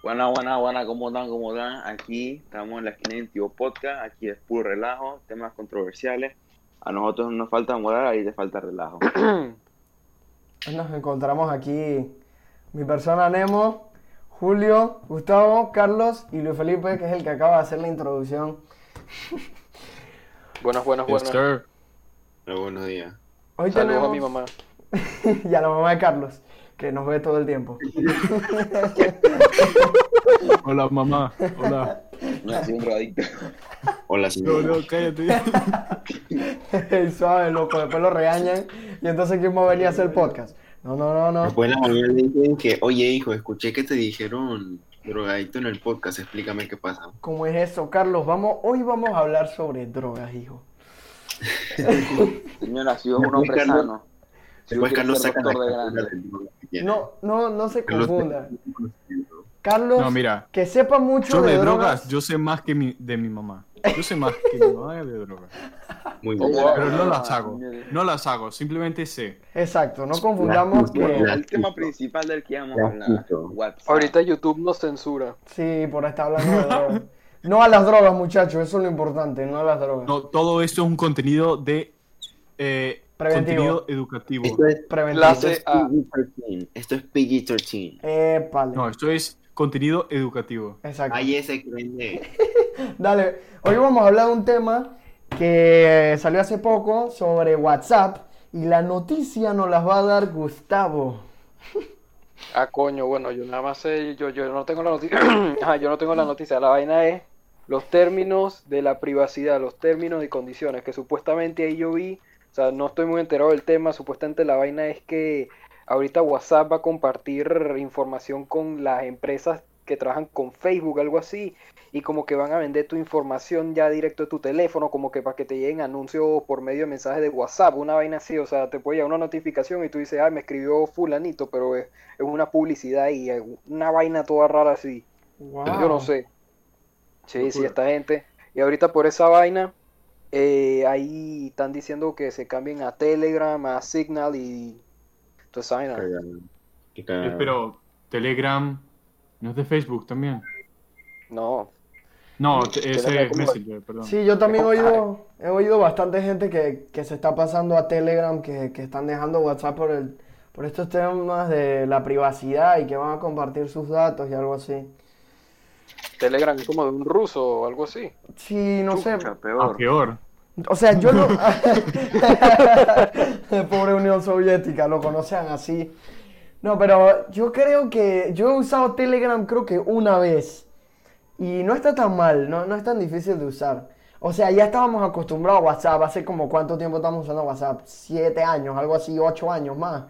Buena, buena, buena, ¿cómo están? ¿Cómo están? Aquí estamos en la esquina de Podcast, aquí es puro relajo, temas controversiales. A nosotros nos falta moral, ahí te falta relajo. Nos encontramos aquí mi persona Nemo, Julio, Gustavo, Carlos y Luis Felipe, que es el que acaba de hacer la introducción. Buenas, buenas, Yes, buenas. sir. Pero buenos días. Hoy Saludos tenemos a mi mamá. y a la mamá de Carlos, que nos ve todo el tiempo. Hola, mamá. Hola. Me ha sido un drogadicto. Hola, No, señor. no, cállate. Suave, loco, después lo regañan y entonces ¿quién va a venir a hacer el podcast? No, no, no, no. Después la mañana le dicen que, oye, hijo, escuché que te dijeron drogadicto en el podcast, explícame qué pasa. ¿Cómo es eso, Carlos? Vamos, hoy vamos a hablar sobre drogas, hijo. Señora, si es un hombre sano. Después Carlos saca la de. No, no, no se Carlos confunda. Carlos, No, mira. que sepa mucho Yo de, de drogas. drogas, yo sé más que mi, de mi mamá. Yo sé más que mi mamá de drogas. Muy Oh, bien. Pero no Ah, las hago. mire. No las hago, simplemente sé. Exacto, no confundamos La- que... la- El tema principal del que vamos a. WhatsApp. Ahorita YouTube nos censura. Sí, por estar hablando de drogas. No a las drogas, muchachos, eso es lo importante, no a las drogas. No, todo esto es un contenido de eh, Preventivo. contenido educativo. Esto es, Preventivo. Esto es PG-13. Esto es PG-13. Épale. No, esto es contenido educativo. Exacto. Ahí ese creen. Dale, hoy vamos a hablar de un tema que salió hace poco sobre WhatsApp y la noticia nos las va a dar Gustavo. Ah, coño, bueno, yo nada más sé, yo, yo no tengo la noticia. Ajá, yo no tengo la noticia. La vaina es los términos de la privacidad, los términos y condiciones, que supuestamente ahí yo vi, o sea, no estoy muy enterado del tema, supuestamente la vaina es que ahorita WhatsApp va a compartir información con las empresas que trabajan con Facebook, algo así, y como que van a vender tu información ya directo de tu teléfono, como que para que te lleguen anuncios por medio de mensajes de WhatsApp, una vaina así, o sea, te puede llegar una notificación y tú dices, ay, me escribió fulanito, pero es, es una publicidad y es una vaina toda rara así. Wow. Yo no sé. Sí, sí, esta gente. Y ahorita por esa vaina, eh, ahí están diciendo que se cambien a Telegram, a Signal y cagada. Eh, pero Telegram no es de Facebook también. No, No, ese es Messenger, perdón. Sí, yo también he oído, he oído bastante gente que, que se está pasando a Telegram, que, que están dejando WhatsApp por, el, por estos temas de la privacidad y que van a compartir sus datos y algo así. Telegram es como de un ruso o algo así. Sí, no sé. Chucha, Ah, peor. peor. O sea, yo lo... Pobre Unión Soviética, lo conocían así. No, pero yo creo que... Yo he usado Telegram creo que una vez. Y no está tan mal, no, no es tan difícil de usar. O sea, ya estábamos acostumbrados a WhatsApp. Hace como cuánto tiempo estamos usando WhatsApp. Siete años, algo así, ocho años más. O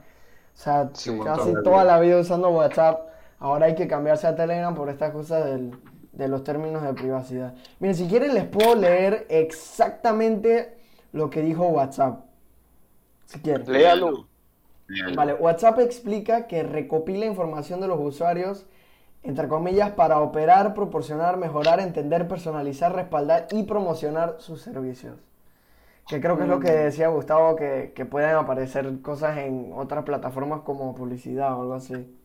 sea, Sí, casi toda la vida usando WhatsApp. Ahora hay que cambiarse a Telegram por estas cosas del- de los términos de privacidad. Miren, si quieren les puedo leer exactamente lo que dijo WhatsApp. Si quieren. Léalo. Vale, WhatsApp explica que recopila información de los usuarios, entre comillas, para operar, proporcionar, mejorar, entender, personalizar, respaldar y promocionar sus servicios. Que creo que es lo que decía Gustavo, que, que pueden aparecer cosas en otras plataformas como publicidad o algo así.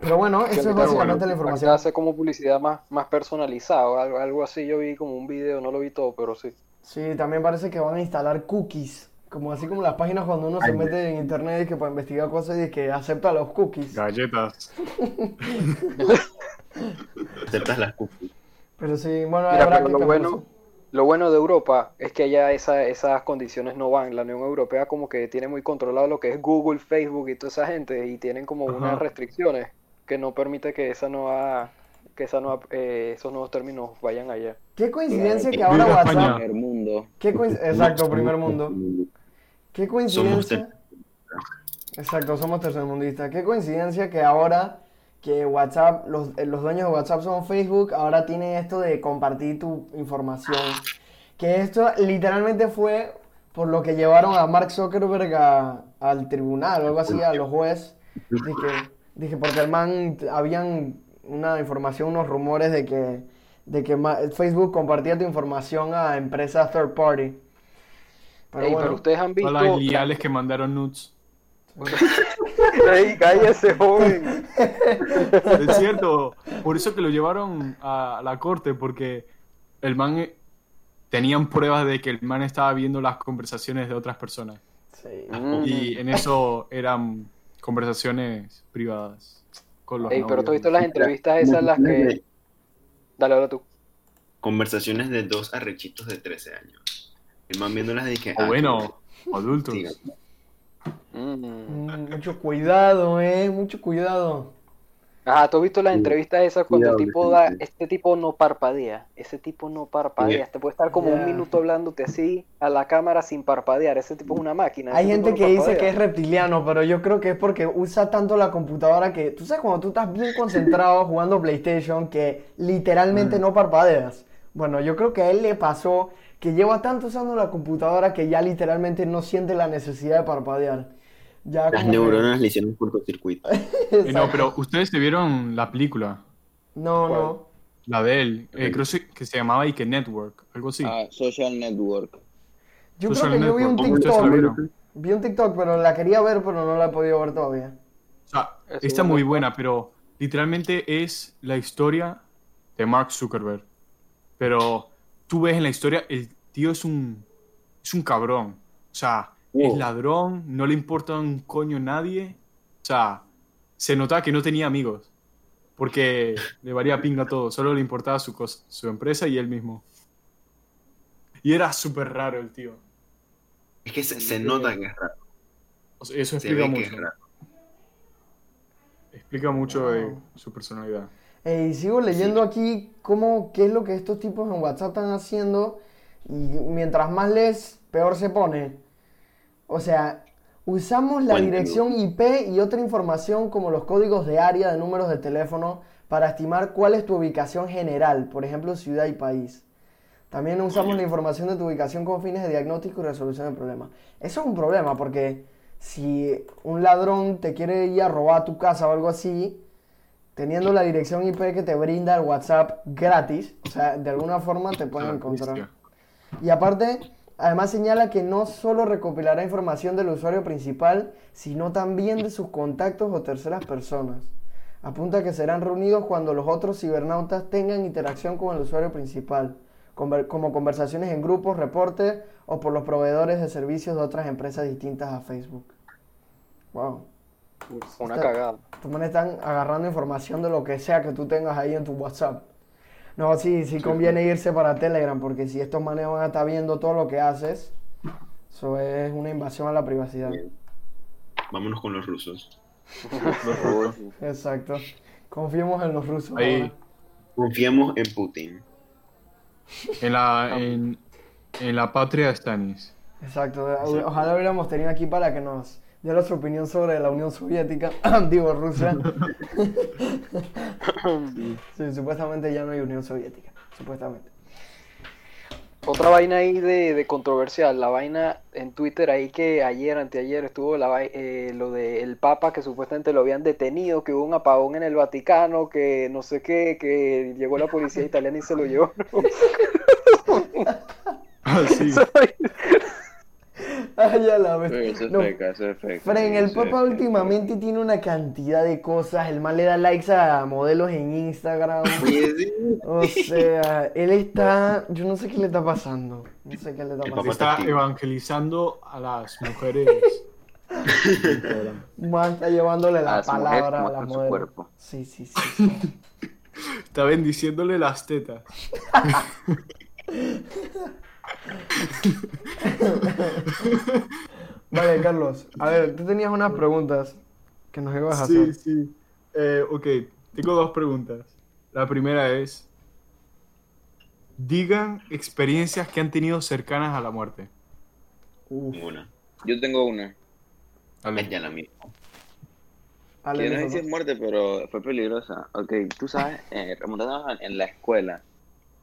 Pero bueno, eso es básicamente la información. hace como publicidad más, más personalizada, algo, algo así. Yo vi como un video, no lo vi todo, pero sí. Sí, también parece que van a instalar cookies. Como así como las páginas cuando uno se mete en internet y que para investigar cosas y que acepta los cookies. Galletas. Aceptas las cookies. Pero sí, bueno, Mira, habrá pero que lo bueno, lo bueno de Europa es que allá esa, esas condiciones no van. La Unión Europea como que tiene muy controlado lo que es Google, Facebook y toda esa gente y tienen como unas restricciones que no permite que esa nueva, que esa nueva, eh, esos nuevos términos vayan allá. Qué coincidencia que ahora WhatsApp. España. Primer mundo. Qué Exacto, primer mundo. Qué Somos coincidencia. Exacto, somos tercermundistas. Qué coincidencia que ahora que WhatsApp, los, eh, los dueños de WhatsApp son Facebook, ahora tienen esto de compartir tu información. Que esto literalmente fue por lo que llevaron a Mark Zuckerberg a- al tribunal o algo así, a los jueces. Dije, dije, porque el man, habían una información, unos rumores de que, de que Facebook compartía tu información a empresas third party. Pero Ey, bueno, pero ustedes han visto. Hola, liales que mandaron nudes. Ey, cállese, joven. Es cierto, por eso que lo llevaron a la corte, porque el man eh, tenían pruebas de que el man estaba viendo las conversaciones de otras personas. Sí. Mm. Y en eso eran conversaciones privadas con los Ey, pero tú has visto las entrevistas esas las que... Dale, ahora tú. Conversaciones de dos arrechitos de 13 años. El man viéndolas de que. O ah, bueno, adultos. Sí, Mm. Mm, Mucho cuidado, eh, mucho cuidado. Ajá, ¿tú has visto las entrevistas esas cuando el tipo da, este tipo no parpadea, ese tipo no parpadea, te puede estar como un minuto hablándote así a la cámara sin parpadear, ese tipo es una máquina. Hay gente no que dice que es reptiliano, pero yo creo que es porque usa tanto la computadora que, tú sabes, cuando tú estás bien concentrado jugando PlayStation, que literalmente no parpadeas. Bueno, yo creo que a él le pasó que lleva tanto usando la computadora que ya literalmente no siente la necesidad de parpadear. Ya Las que- neuronas le hicieron cortocircuito. Eh, no, pero ustedes te vieron la película, No, no. la de él, eh, creo se- que se llamaba Ike Network, algo así. Ah, social network. Yo creo que yo vi un Network, ¿cómo ustedes la TikTok. Vi un TikTok, pero la quería ver, pero no la he podido ver todavía. O sea, Eso está es muy buena, pero literalmente es la historia de Mark Zuckerberg. Pero tú ves en la historia, el tío es un, es un cabrón. O sea, es Wow. ladrón, no le importa un coño a nadie. O sea, se notaba que no tenía amigos. Porque le varía pinga todo, solo le importaba su, cos- su empresa y él mismo. Y era súper raro el tío. Es que se, se nota que es raro. O sea, eso explica es mucho. raro. Explica mucho de su personalidad. Eh, y sigo leyendo aquí cómo, qué es lo que estos tipos en WhatsApp están haciendo. Y mientras más lees, peor se pone. O sea, usamos la dirección IP y otra información como los códigos de área de números de teléfono para estimar cuál es tu ubicación general, por ejemplo, ciudad y país. También usamos la información de tu ubicación con fines de diagnóstico y resolución de problemas. Eso es un problema porque si un ladrón te quiere ir a robar tu casa o algo así, teniendo la dirección IP que te brinda el WhatsApp gratis, o sea, de alguna forma te pueden Ah, encontrar. Y aparte, además señala que no solo recopilará información del usuario principal, sino también de sus contactos o terceras personas. Apunta que serán reunidos cuando los otros cibernautas tengan interacción con el usuario principal, como conversaciones en grupos, reportes o por los proveedores de servicios de otras empresas distintas a Facebook. Wow. Una Está- cagada. Manes están agarrando información de lo que sea que tú tengas ahí en tu WhatsApp. No, sí, sí conviene irse para Telegram, porque si estos manes van a estar viendo todo lo que haces, eso es una invasión a la privacidad. Bien. Vámonos con los rusos. Exacto. Confiemos en los rusos. Ahí. Confiemos en Putin. En la, en, en la patria de Stanis. Exacto. Ojalá hubiéramos tenido aquí para que nos dé nuestra opinión sobre la Unión Soviética, digo Rusia. sí, supuestamente ya no hay Unión Soviética, supuestamente. Otra vaina ahí de, de controversial, la vaina en Twitter ahí que ayer, anteayer estuvo la, eh, lo del Papa que supuestamente lo habían detenido, que hubo un apagón en el Vaticano, que no sé qué, que llegó la policía italiana y se lo llevó. Ah, sí. Ay, ya la vez. Eso es No, feca, eso es feca. Fren, el feca. últimamente tiene una cantidad de cosas. El mal le da likes a modelos en Instagram. O sea, él está. Yo no sé qué le está pasando. No sé qué le está El pasando. Papa Está evangelizando a las mujeres. Man está llevándole la mujeres palabra a las cuerpo. Sí, sí, sí. sí. Está bendiciéndole las tetas. Vale, Carlos. A ver, tú tenías unas preguntas que nos ibas a Sí, hacer. sí. Eh, ok, tengo dos preguntas. La primera es, digan experiencias que han tenido cercanas a la muerte. Uf, Ninguna. Yo tengo una. Dale. Es ya la misma. dale, Que no sé si es muerte, pero fue peligrosa. Ok, tú sabes, eh, remontándonos en la escuela.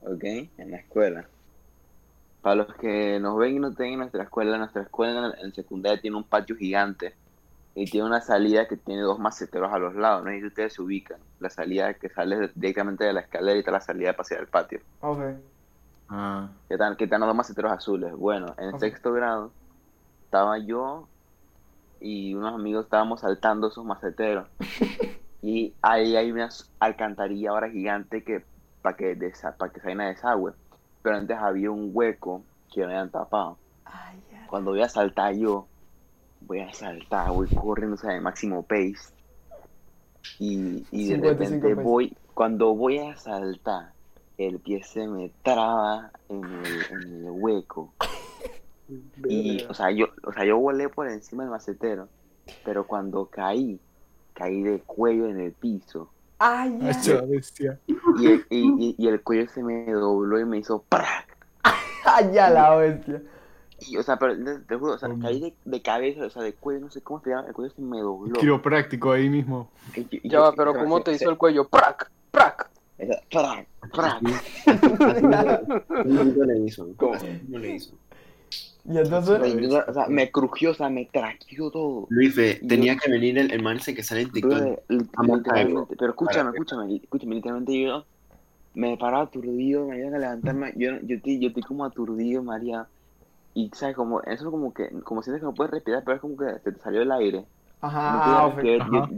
Ok, en la escuela. Para los que nos ven y no tienen nuestra escuela, nuestra escuela en secundaria tiene un patio gigante. Y tiene una salida que tiene dos maceteros a los lados. No sé si ustedes se ubican. La salida que sale directamente de la escalera y está la salida para hacia el patio. Ok. Ah, que están, que están los dos maceteros azules. Bueno, en sexto grado estaba yo y unos amigos estábamos saltando esos maceteros. Y ahí hay una alcantarilla ahora gigante que para que, desa- pa' que salga a desagüe. Pero antes había un hueco que no habían tapado. Ay, ya. Cuando voy a saltar yo, voy a saltar, voy corriendo, o sea, de máximo pace. Y, y de 55 repente pace. voy, cuando voy a saltar, el pie se me traba en el, en el hueco. Y, o sea, yo, o sea, yo volé por encima del macetero, pero cuando caí, caí de cuello en el piso. Ay, bestia. Y el, y, y- y el cuello se me dobló y me hizo ¡prac! Ay, ya la bestia. Y, o sea, pero te, te juro, o sea, caí de, de cabeza, o sea, de cuello, no sé cómo se llama, el cuello se me dobló. Quiropráctico ahí mismo. Y yo- y Ya va, pero se- ¿cómo se- te se- hizo el cuello? ¡Prac! ¡Prac! ¡prac! ¡prac! ¿Cómo le hizo? ¿Cómo? ¿Cómo le hizo? Y entonces, O sea, me crujió, o sea, me traqueó todo. Luis, Fe, tenía que venir el, el man ese que sale en TikTok. Brother, li- Vamos a literalmente, pero escúchame, escúchame, escúchame, literalmente yo me paraba aturdido, me iban a levantarme, yo, yo, estoy, yo estoy como aturdido, María, y sabes, como, eso como que, como sientes que no puedes respirar, pero es como que se te salió el aire. Ajá, ah,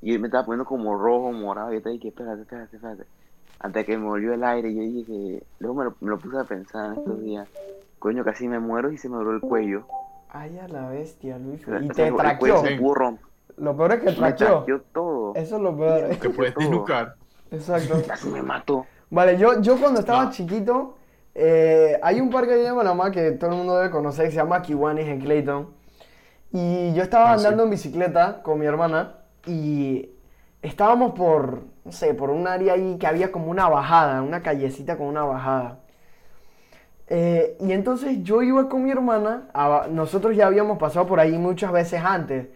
y yo me estaba poniendo como rojo, morado, y yo te dije, espérate, espérate, espérate. Hasta que me volvió el aire, yo dije que, luego me lo, me lo puse a pensar en estos días, coño, casi me muero y se me dobló el cuello. Ay, a la bestia, Luis. Y o sea, te traqueó. se pudo romper, Lo peor es que me traqueó. traqueó todo, Eso es lo peor. Que puedes desnucar. Exacto. casi me mató. Vale, yo, yo cuando estaba No. chiquito, eh, hay un parque allá en Panamá que todo el mundo debe conocer, que se llama Kiwanis en Clayton. Y yo estaba Ah, sí. andando en bicicleta con mi hermana y estábamos por, no sé, por un área ahí que había como una bajada, una callecita con una bajada. Eh, y entonces yo iba con mi hermana, a- nosotros ya habíamos pasado por ahí muchas veces antes,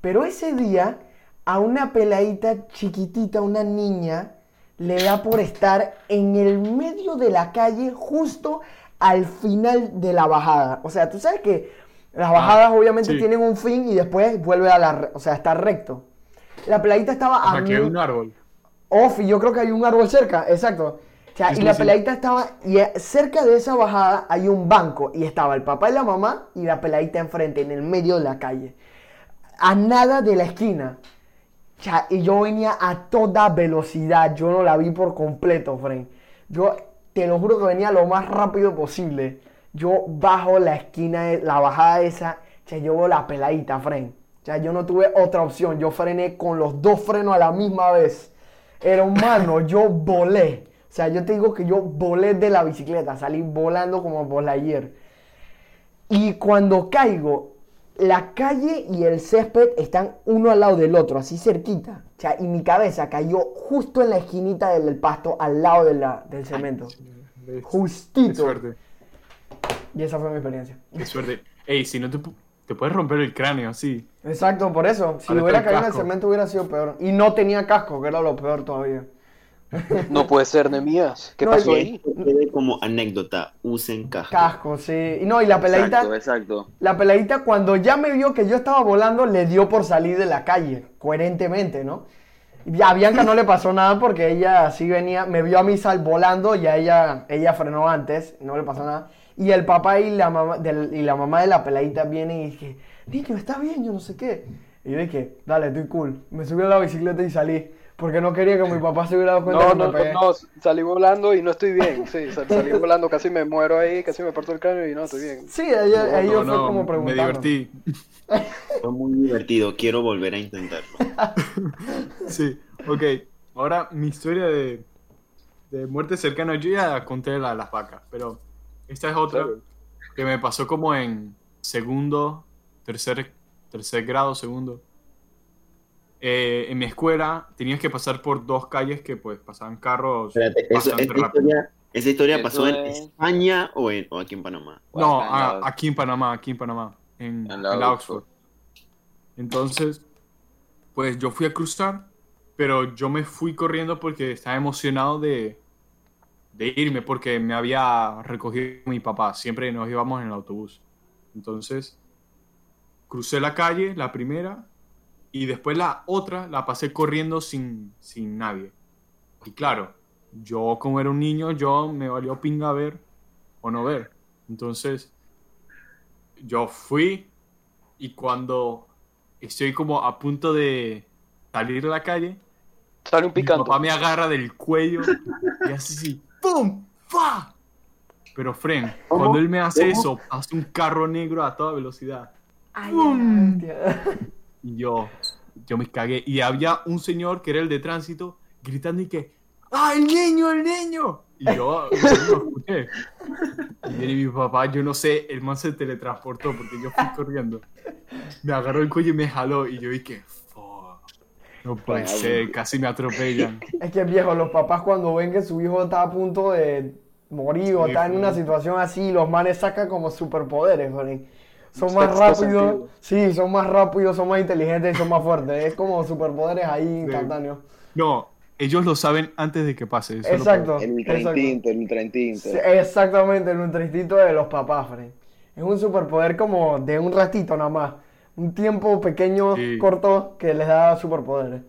pero ese día a una peladita chiquitita, una niña, le da por estar en el medio de la calle justo al final de la bajada. O sea, tú sabes que las bajadas obviamente sí. tienen un fin y después vuelve a la, o sea, está recto. La peladita estaba a que hay un árbol. Off, yo creo que hay un árbol cerca, exacto. O sea, y la peladita estaba, y eh, cerca de esa bajada hay un banco, y estaba el papá y la mamá, y la peladita enfrente, en el medio de la calle. A nada de la esquina. O sea, y yo venía a toda velocidad, yo no la vi por completo, Fren. Yo te lo juro que venía lo más rápido posible. Yo bajo la esquina, de- la bajada esa, o sea, yo veo la peladita, Fren. O sea, yo no tuve otra opción, yo frené con los dos frenos a la misma vez. Hermano, yo volé. O sea, yo te digo que yo volé de la bicicleta, salí volando como por ayer. Y cuando caigo, la calle y el césped están uno al lado del otro, así cerquita. O sea, y mi cabeza cayó justo en la esquinita del, pasto, al lado de la- del cemento. Qué Justito. suerte. Y esa fue mi experiencia. Qué suerte. Ey, si no te, te puedes romper el cráneo así. Exacto, por eso. Si Ahora hubiera caído en el cemento hubiera sido peor. Y no tenía casco, que era lo peor todavía. No puede ser, Nemías. ¿Qué No, pasó ahí? Como anécdota, usen casco. Casco, sí. Y no, y la peladita... Exacto, exacto. La peladita cuando ya me vio que yo estaba volando, le dio por salir de la calle, coherentemente, ¿no? Y a Bianca no le pasó nada porque ella sí venía, me vio a mí sal volando y a ella, ella frenó antes, no le pasó nada. Y el papá y la mamá, del- y la mamá de la peladita vienen y dije, niño, está bien, yo no sé qué. Y yo dije, dale, estoy cool. Me subí a la bicicleta y salí, porque no quería que mi papá se hubiera dado cuenta No, que me no, pegué. no, no, salí volando y no estoy bien. Sí, sal- salí volando, casi me muero ahí, casi me parto el cráneo y no estoy bien. Sí, ella, No, ellos no, fue como me preguntando. divertí. Fue muy divertido, quiero volver a intentarlo. Sí, ok. Ahora mi historia de, de muerte cercana, yo ya conté la de las vacas, pero esta es otra Claro. que me pasó como en segundo, tercer, tercer grado, segundo. Eh, en mi escuela tenías que pasar por dos calles que pues pasaban carros Espérate, eso, bastante esta, rápido. historia, ¿esa historia Eso pasó en es- España o, en- o aquí en Panamá? No, Acá en a- la- aquí en Panamá, aquí en Panamá, en, En la en la Oxford. Oxford. Entonces, pues yo fui a cruzar, pero yo me fui corriendo porque estaba emocionado de, de irme, porque me había recogido mi papá, siempre nos íbamos en el autobús. Entonces, crucé la calle, la primera, y después la otra la pasé corriendo sin, sin nadie. Y claro, yo como era un niño, yo me valió pinga ver o no ver. Entonces, yo fui y cuando estoy como a punto de, salir a la calle, Sale un mi picante. papá me agarra del cuello y así, sí, ¡pum! ¡Fa! Pero, Fren, ¿Cómo? cuando él me hace ¿Cómo? eso, pasa un carro negro a toda velocidad. Ay, ¡Bum! hostia. Y yo, yo me cagué. Y había un señor que era el de tránsito gritando y que, ¡ah, el niño, el niño! Y yo, yo no escuché. Y mi papá, yo no sé, el man se teletransportó porque yo fui corriendo. Me agarró el cuello y me jaló. Y yo dije. No puede ser, casi me atropellan. Es que viejo, los papás cuando ven que su hijo está a punto de morir o está en una situación así, los manes sacan como superpoderes, Fren. Son más rápidos, sí, son más rápidos, son más inteligentes y son más fuertes. Es como superpoderes ahí instantáneos. No, ellos lo saben antes de que pase. eso Exacto. El ultra exacto. instinto, el ultra instinto. Sí, Exactamente, el ultra instinto de los papás, Fren. Es un superpoder como de un ratito nada más. Un tiempo pequeño, Sí. corto, que les da superpoderes.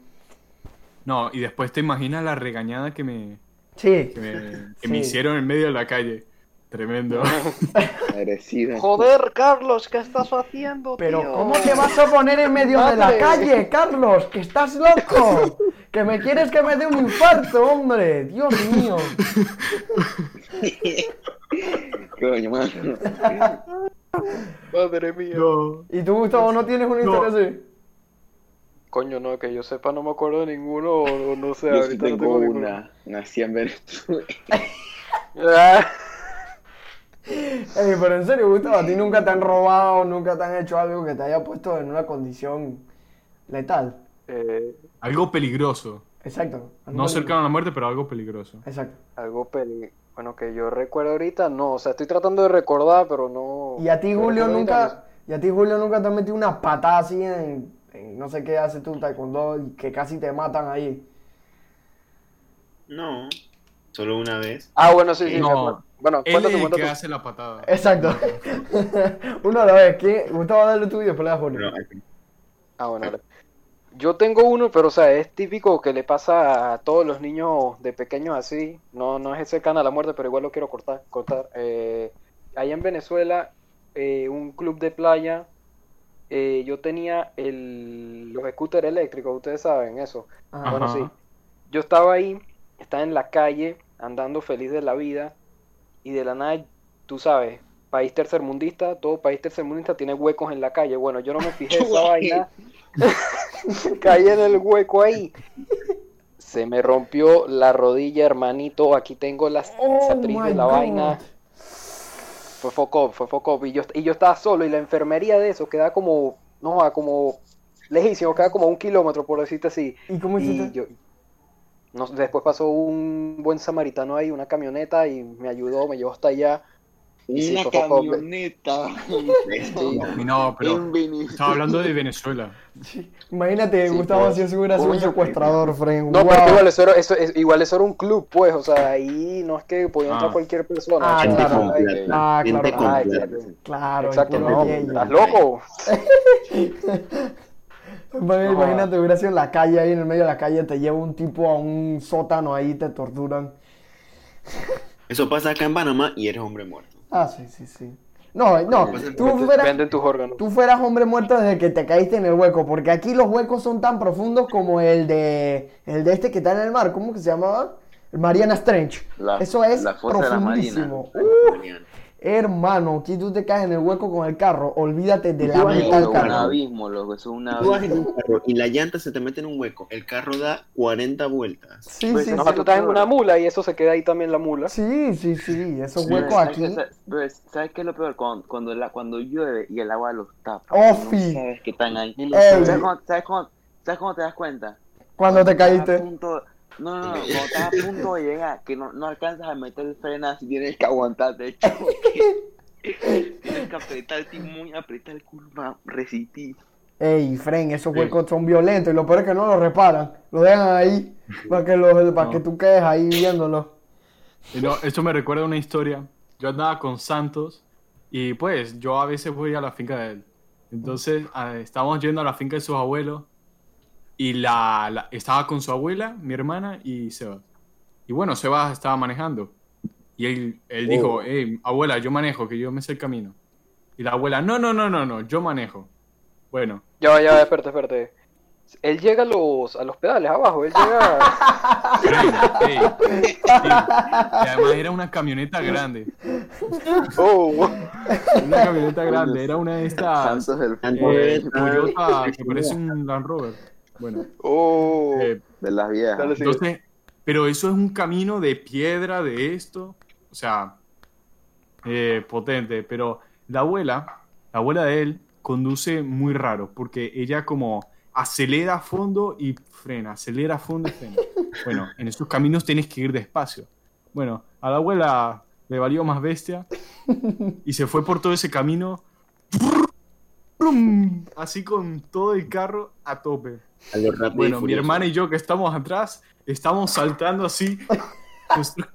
No, y después te imaginas la regañada que me, Sí. que me, que Sí. me hicieron en medio de la calle. Tremendo. Joder, Carlos, ¿qué estás haciendo, Pero tío? ¿cómo te vas a poner en medio de la calle, Carlos? ¡Que estás loco! ¡Que me quieres que me dé un infarto, hombre! ¡Dios mío! Coño, mano. Madre mía. No. ¿Y tú, Gustavo, no tienes una historia No. así? Coño, no, que yo sepa, no me acuerdo de ninguno, o no sé, Yo sí ahorita no tengo ninguno. una. Nací en Venezuela. Ey, pero en serio, Gustavo, ¿a ti nunca te han robado, nunca te han hecho algo que te haya puesto en una condición letal? eh, Algo peligroso. Exacto. No cercano a la muerte, pero algo peligroso. Exacto. algo peli... Bueno, que yo recuerdo ahorita, no, o sea, estoy tratando de recordar, pero no... ¿Y a ti, Julio, nunca, y a ti, Julio, nunca te han metido una patada así en, en no sé qué hace tú, taekwondo, y que casi te matan ahí? No, solo una vez. Ah, bueno, sí, sí, No. Bueno, Él es el que hace la patada. Exacto. Uno a la vez. ¿Quién? Gustavo, dale tú y después le das Julio. Ah, bueno, vale. Yo tengo uno, pero o sea, es típico que le pasa a todos los niños de pequeños así. No, no es cercano a la muerte, pero igual lo quiero cortar. cortar. Eh, allá en Venezuela, eh, un club de playa, eh, yo tenía el, los scooters eléctricos, ustedes saben eso. Ajá. Bueno, sí. Yo estaba ahí, estaba en la calle, andando feliz de la vida, y de la nada, tú sabes, país tercermundista, todo país tercermundista tiene huecos en la calle. Bueno, yo no me fijé esa vaina. Caí en el hueco ahí. Se me rompió la rodilla, hermanito. Aquí tengo la Oh cicatriz my de la God. vaina. Fue foco, fue foco. Y yo, y yo estaba solo, y la enfermería de eso queda como, no, como lejísimo, queda como un kilómetro, por decirte así. ¿Y cómo Y hiciste? yo, no, después pasó un buen samaritano ahí, una camioneta, y me ayudó, me llevó hasta allá. Y Una poco- camioneta. Sí. No, pero estaba hablando de Venezuela. Imagínate, Sí, Gustavo, pues. si eso hubiera sido un secuestrador, Fren. No, Wow. pero igual eso, era, eso, es- igual eso era un club, pues, o sea, ahí no es que podía entrar Ah. cualquier persona. Ah, claro. Ah, Gente claro. plata. claro. Claro, Exacto, no. ¿estás loco? Imagínate, Imagínate, hubiera sido en la calle, ahí en el medio de la calle, te lleva un tipo a un sótano ahí, te torturan. Eso pasa acá en Panamá y eres hombre muerto. Ah, sí, sí, sí. No, no, tú fueras, tus órganos. tú fueras hombre muerto desde que te caíste en el hueco, porque aquí los huecos son tan profundos como el de el de este que está en el mar, ¿cómo que se llamaba? El Mariana Trench. La- Eso es la fosa de la profundísimo. Marina. Uh, hermano, aquí tú te caes en el hueco con el carro, olvídate de la mitad del Eso es un carro. abismo, loco. Eso es un Tú vas en un carro y la llanta se te mete en un hueco. El carro da 40 vueltas. Sí, Pues, sí, no, sí. tú estás en una mula y eso se queda ahí también la mula. Sí, sí, sí, esos Sí. huecos ¿Sabes aquí. qué- sabes- sabes- ¿Sabes qué es lo peor? Cuando, cuando, la, cuando llueve y el agua los tapa. Oh, no sabes que están ahí. Sabes. ¿Sabes cómo, sabes, cómo, ¿Sabes cómo te das cuenta? Cuando te Estás a caíste. punto- no, no, no, cuando estás a punto de llegar, que no, no alcanzas a meter el freno así, tienes que aguantarte el choque. tienes que apretar el timón, apretar el curva, resistir. Ey, Fren, esos huecos son violentos y lo peor es que no los reparan. Lo dejan ahí para que, los, para No. que tú quedes ahí viéndolo. Y no, esto me recuerda a una historia. Yo andaba con Santos y pues yo a veces voy a la finca de él. Entonces ah, estábamos yendo a la finca de sus abuelos y la, la- estaba con su abuela, mi hermana y Sebas. Y bueno, Sebas estaba manejando. Y él, él dijo, hey, abuela, yo manejo, que yo me sé el camino. Y la abuela, no, no, no, no, no, yo manejo. Bueno, Ya, va, ya, va, espérate, espérate. Él llega a los, a los pedales abajo, él llega... Fren, ey, sí. Y además era una camioneta grande. Oh, Una camioneta grande, era una de estas Santos del eh, Toyota que parece un Land Rover. Bueno, oh. eh, de las viejas. Entonces, pero eso es un camino de piedra, de esto, o sea, eh, potente. Pero la abuela, la abuela de él, conduce muy raro, porque ella como acelera a fondo y frena, acelera a fondo y frena. Bueno, en esos caminos tienes que ir despacio. Bueno, a la abuela le valió más bestia y se fue por todo ese camino, así con todo el carro a tope. A lo rápido Bueno, mi hermana y yo que estamos atrás, estamos saltando así. Nuestro-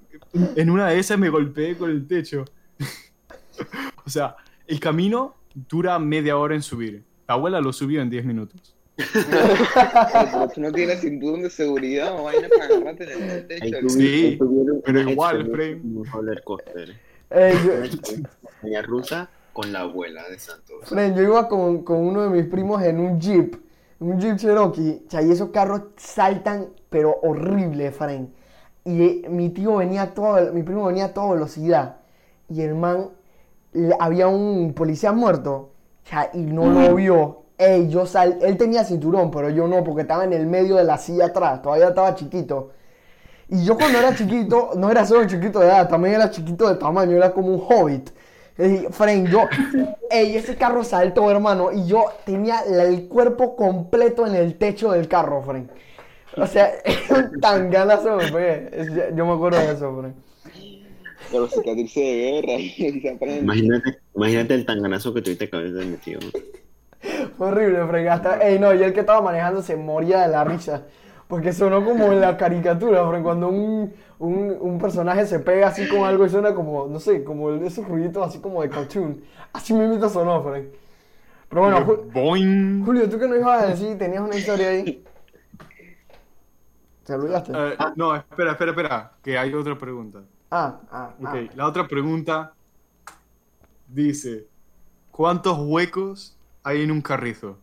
En una de esas me golpeé con el techo. O sea, el camino dura media hora en subir. La abuela lo subió en 10 minutos. No tienes cinturón de seguridad o vaina para agarrarte en el techo. Sí, pero igual, Frame. montaña rusa con la abuela de Santos. Fren, yo iba con, con uno de mis primos en un Jeep, un Jeep Cherokee, o sea, y esos carros saltan, pero horrible, Fren. Y eh, mi tío venía a toda, mi primo venía a toda velocidad, y el man, le- había un policía muerto, o sea, y no lo vio. Ey, yo sal, él tenía cinturón, pero yo no, porque estaba en el medio de la silla atrás, todavía estaba chiquito. Y yo cuando era chiquito, no era solo chiquito de edad, también era chiquito de tamaño, era como un hobbit. Y, Fren, yo, ey, ese carro saltó, hermano, y yo tenía el cuerpo completo en el techo del carro, Fren. O sea, tan ganazo me pegué. Yo me acuerdo de eso, Fren. Pero cicatrices de guerra y se aprende. Imagínate, imagínate el tanganazo que tuviste cabeza metido. Fue horrible, Fren. Hasta, ey, no, y el que estaba manejando se moría de la risa. Porque sonó como en la caricatura, Fren, cuando un, un, un personaje se pega así con algo y suena como, no sé, como el- esos ruiditos así como de cartoon. Así mismo sonó, Fren. Pero bueno, Ju- Boing. Julio, ¿tú qué nos ibas a decir? ¿Tenías una historia ahí? ¿Te olvidaste? Eh, no, espera, espera, espera, que hay otra pregunta. Ah, ah, ah. Ok, la otra pregunta dice, ¿cuántos huecos hay en un carrizo?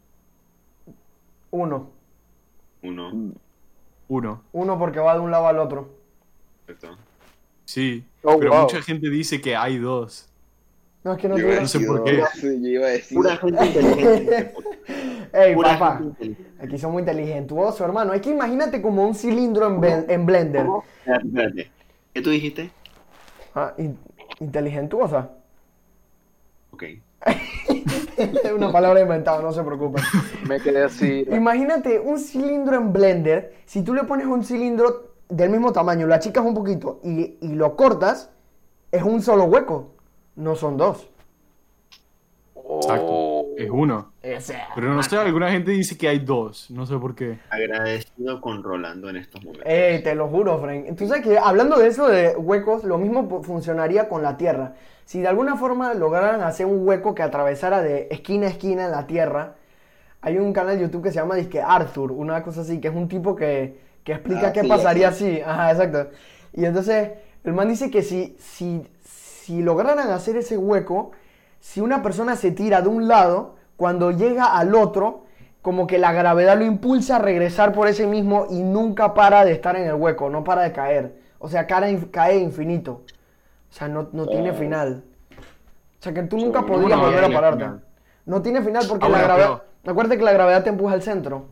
Uno. Uno. Uno. Uno porque va de un lado al otro. Perfecto. Sí, Oh, pero wow. mucha gente dice que hay dos. No, es que no. No sé por qué. Yo iba a decir Pura gente inteligente. Ey, Pura papá. gente. Aquí somos inteligentuosos, hermano. Es que imagínate como un cilindro en, Blender. Espérate, espérate. ¿Qué tú dijiste? Ah, in- inteligentuosa. Ok. Es una palabra inventada, no se preocupen. Me quedé así. Imagínate un cilindro en Blender. Si tú le pones un cilindro del mismo tamaño, lo achicas un poquito y, y lo cortas, es un solo hueco. No son dos. Exacto. Oh. Es uno. Pero no sé, alguna gente dice que hay dos. No sé por qué. Agradecido con Rolando en estos momentos. Ey, te lo juro, Frank. Tú sabes que hablando de eso de huecos, lo mismo funcionaría con la Tierra. Si de alguna forma lograran hacer un hueco que atravesara de esquina a esquina en la Tierra, hay un canal de YouTube que se llama Disque Arthur, una cosa así, que es un tipo que, que explica Ah, qué sí, pasaría así. Ajá, exacto. Y entonces, el man dice que si, si, si lograran hacer ese hueco, si una persona se tira de un lado, cuando llega al otro, como que la gravedad lo impulsa a regresar por ese mismo y nunca para de estar en el hueco, no para de caer. O sea, cae, cae infinito. O sea, no, no tiene Ah. final. O sea, que tú nunca Sí, podrías no volver a tiene pararte. final. No tiene final porque Ahora, la gravedad... pero- Acuérdate que la gravedad te empuja al centro.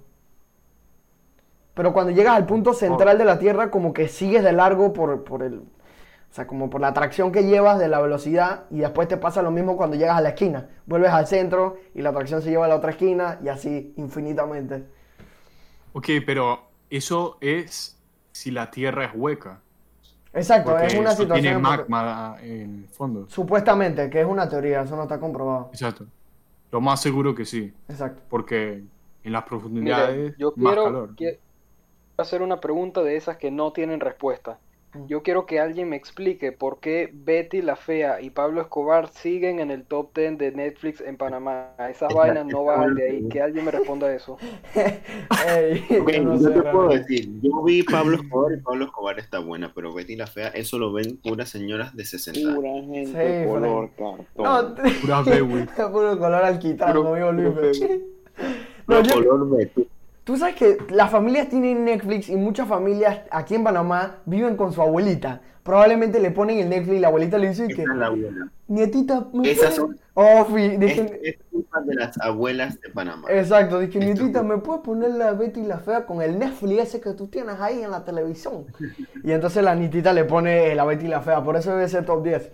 Pero cuando llegas al punto central de la Tierra, como que sigues de largo por, por el... O sea, como por la atracción que llevas de la velocidad y después te pasa lo mismo cuando llegas a la esquina. Vuelves al centro y la atracción se lleva a la otra esquina y así infinitamente. Ok, pero eso es si la Tierra es hueca. Exacto, Porque es una eso situación... tiene en- magma en fondo. Supuestamente, que es una teoría, eso no está comprobado. Exacto. Lo más seguro que sí. Exacto. Porque en las profundidades yo más quiero calor. que- hacer una pregunta de esas que no tienen respuesta. Yo quiero que alguien me explique por qué Betty la Fea y Pablo Escobar siguen en el top 10 de Netflix en Panamá. Esas vainas no van de ahí. Que alguien me responda eso. Ey, yo no yo sé, te puedo decir, yo vi Pablo Escobar y Pablo Escobar está buena, pero Betty la Fea, eso lo ven puras señoras de 60 años. Pura gente Sí, color No, cartón. te- Pura Bewi. puro color puro No, yo, color Betty. Tú sabes que las familias tienen Netflix y muchas familias aquí en Panamá viven con su abuelita. Probablemente le ponen el Netflix y la abuelita le dice que, es la abuela. nietita, ¿me Esas puedes-" son- Oh, fi- dije- es culpa de las abuelas de Panamá. Exacto, dije, Esto- nietita, ¿me puedes poner la Betty y la Fea con el Netflix ese que tú tienes ahí en la televisión? Y entonces la nietita le pone la Betty y la Fea, por eso debe ser top 10.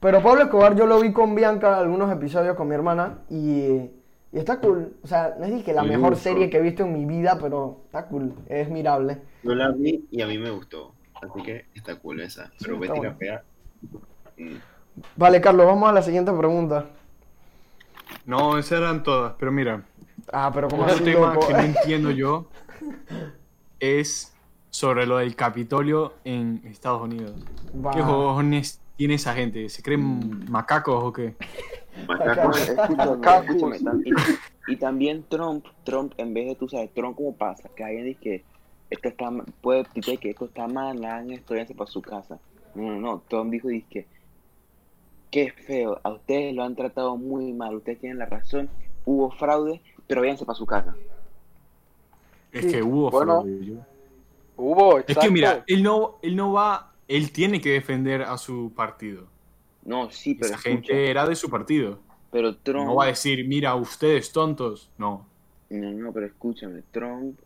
Pero Pablo Escobar yo lo vi con Bianca algunos episodios con mi hermana y, y está cool. O sea, no es que la Me mejor gustó. serie que he visto en mi vida, pero está cool, es mirable. Yo la vi y a mí me gustó. Así que está cool esa. Pero Sí, Betty la fea. mm, Vale, Carlos, vamos a la siguiente pregunta. No, esas eran todas, pero mira, Ah, pero como otro tema loco? que no entiendo yo es sobre lo del Capitolio en Estados Unidos. Va. ¿Qué cojones tiene esa gente? ¿Se creen macacos o qué? Macacos. Escúchame, Cactus. escúchame, tam- y, y también Trump, Trump, en vez de tú sabes, Trump como pasa, que alguien dice que esto está puede decir que esto está mal, hagan esto, váyanse para su casa. No, no, no, Trump dijo, dice que qué feo, a ustedes lo han tratado muy mal, ustedes tienen la razón, hubo fraude, pero váyanse para su casa. Es Sí. que hubo Bueno, fraude, yo- Hubo, Es que mira, él no, él no va, él tiene que defender a su partido. No, sí, pero escucha, gente era de su partido. pero Trump... No va a decir, mira, ustedes tontos. No. No, no, pero escúchame, Trump,